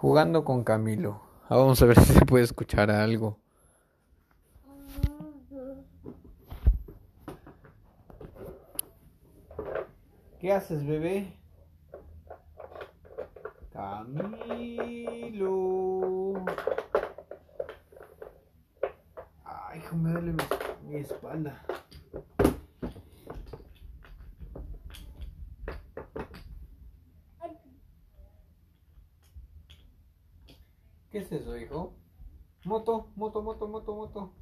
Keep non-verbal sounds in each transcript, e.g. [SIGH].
Jugando con Camilo. Ah, vamos a ver [LAUGHS] si se puede escuchar algo. ¿Qué haces, bebé? Camilo. Ay, hijo, me duele mi espalda. ¿Qué es eso, hijo? Moto, moto, moto, moto, moto.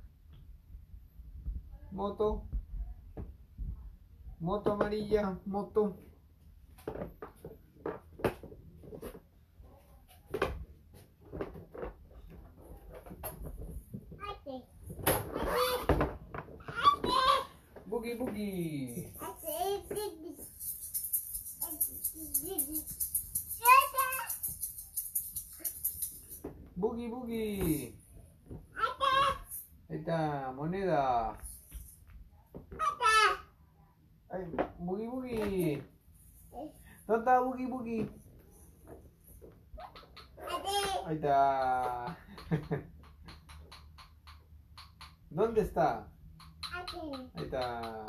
Moto. Moto amarilla, moto. Boogie boogie. Boogie Está, moneda. Ay, boogie boogie. ¿Dónde está boogie boogie? Ahí está. ¿Dónde está? Ahí está.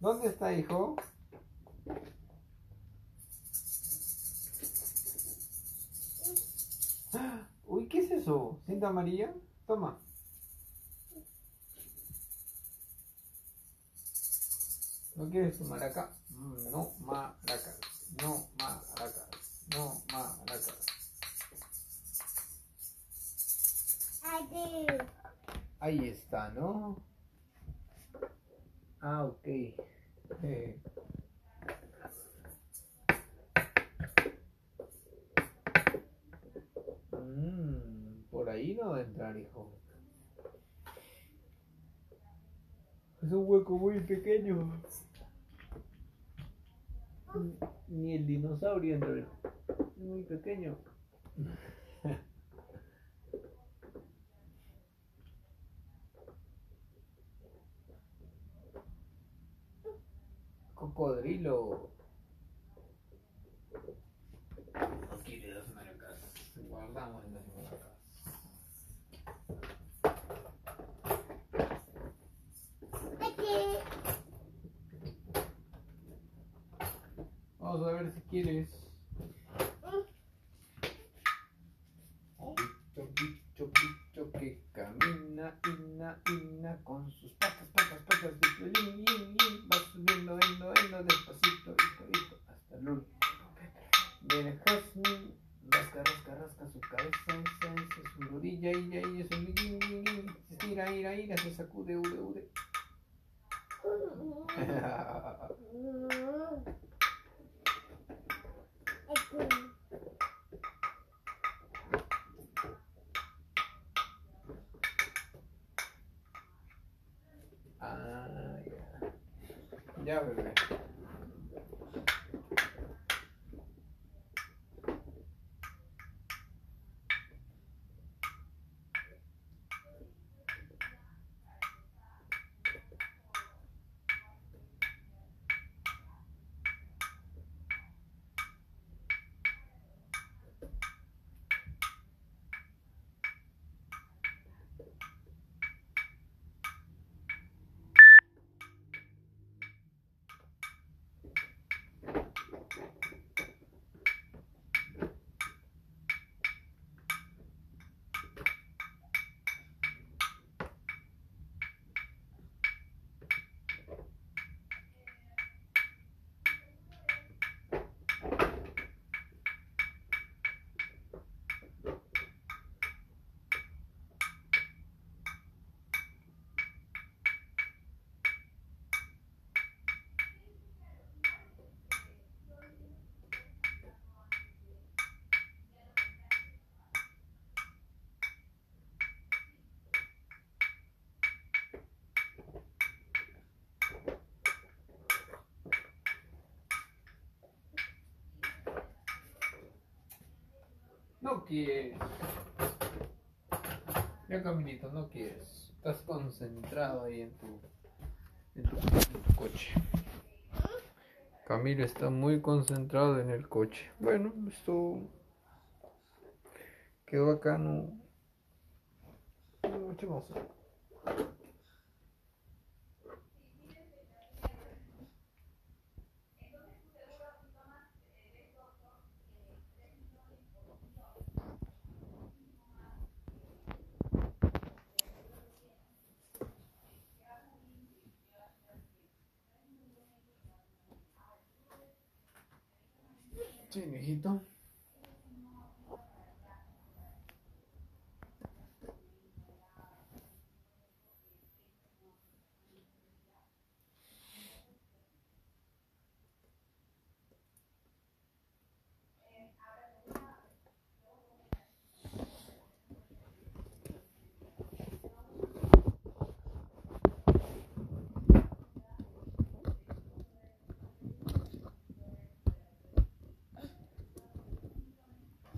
¿Dónde está, hijo? Uy, ¿qué es eso? ¿Cinta amarilla? Toma. ¿No quieres tu maraca? Mm, No maracas. No maracas. No maracas. Ahí está, ¿no? Ah, ok. Eh. Mm, por ahí no va a entrar, hijo. Es un hueco muy pequeño. Ni el dinosaurio entra. Es muy pequeño. Cocodrilo. No quiere las maracas. Guardamos las maracas. Vamos a ver si quieres. Bicho, bicho, bicho que camina, ina, ina, con sus patas, patas, patas de violín, lin, lin, va subiendo, endo, endo, despacito, hito, hito, hasta el último. Viene Jasmine, rasca, rasca, rasca su cabeza, esa, esa, su rodilla, ella, ella, su lin, lin, lin, se tira, ira, ira, se sacude, ude, ude. [LAUGHS] [LAUGHS] Ah, ya. Ya, bebé. No quieres. Ya Camilito, no quieres. Estás concentrado ahí en tu, en tu, coche. Camilo está muy concentrado en el coche. Bueno, esto Quedó bacano. Mucho más. Sí, mijito.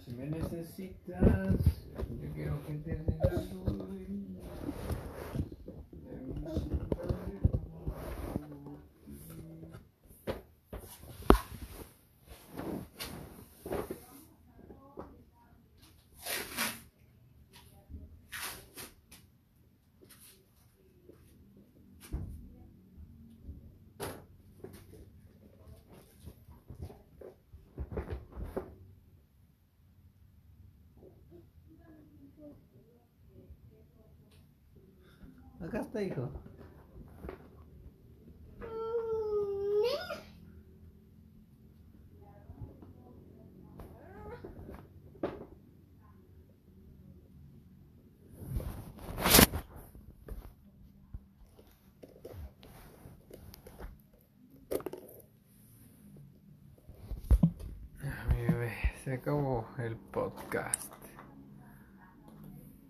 Si me necesitas, yo quiero que te digas Está, hijo. Se acabó el podcast.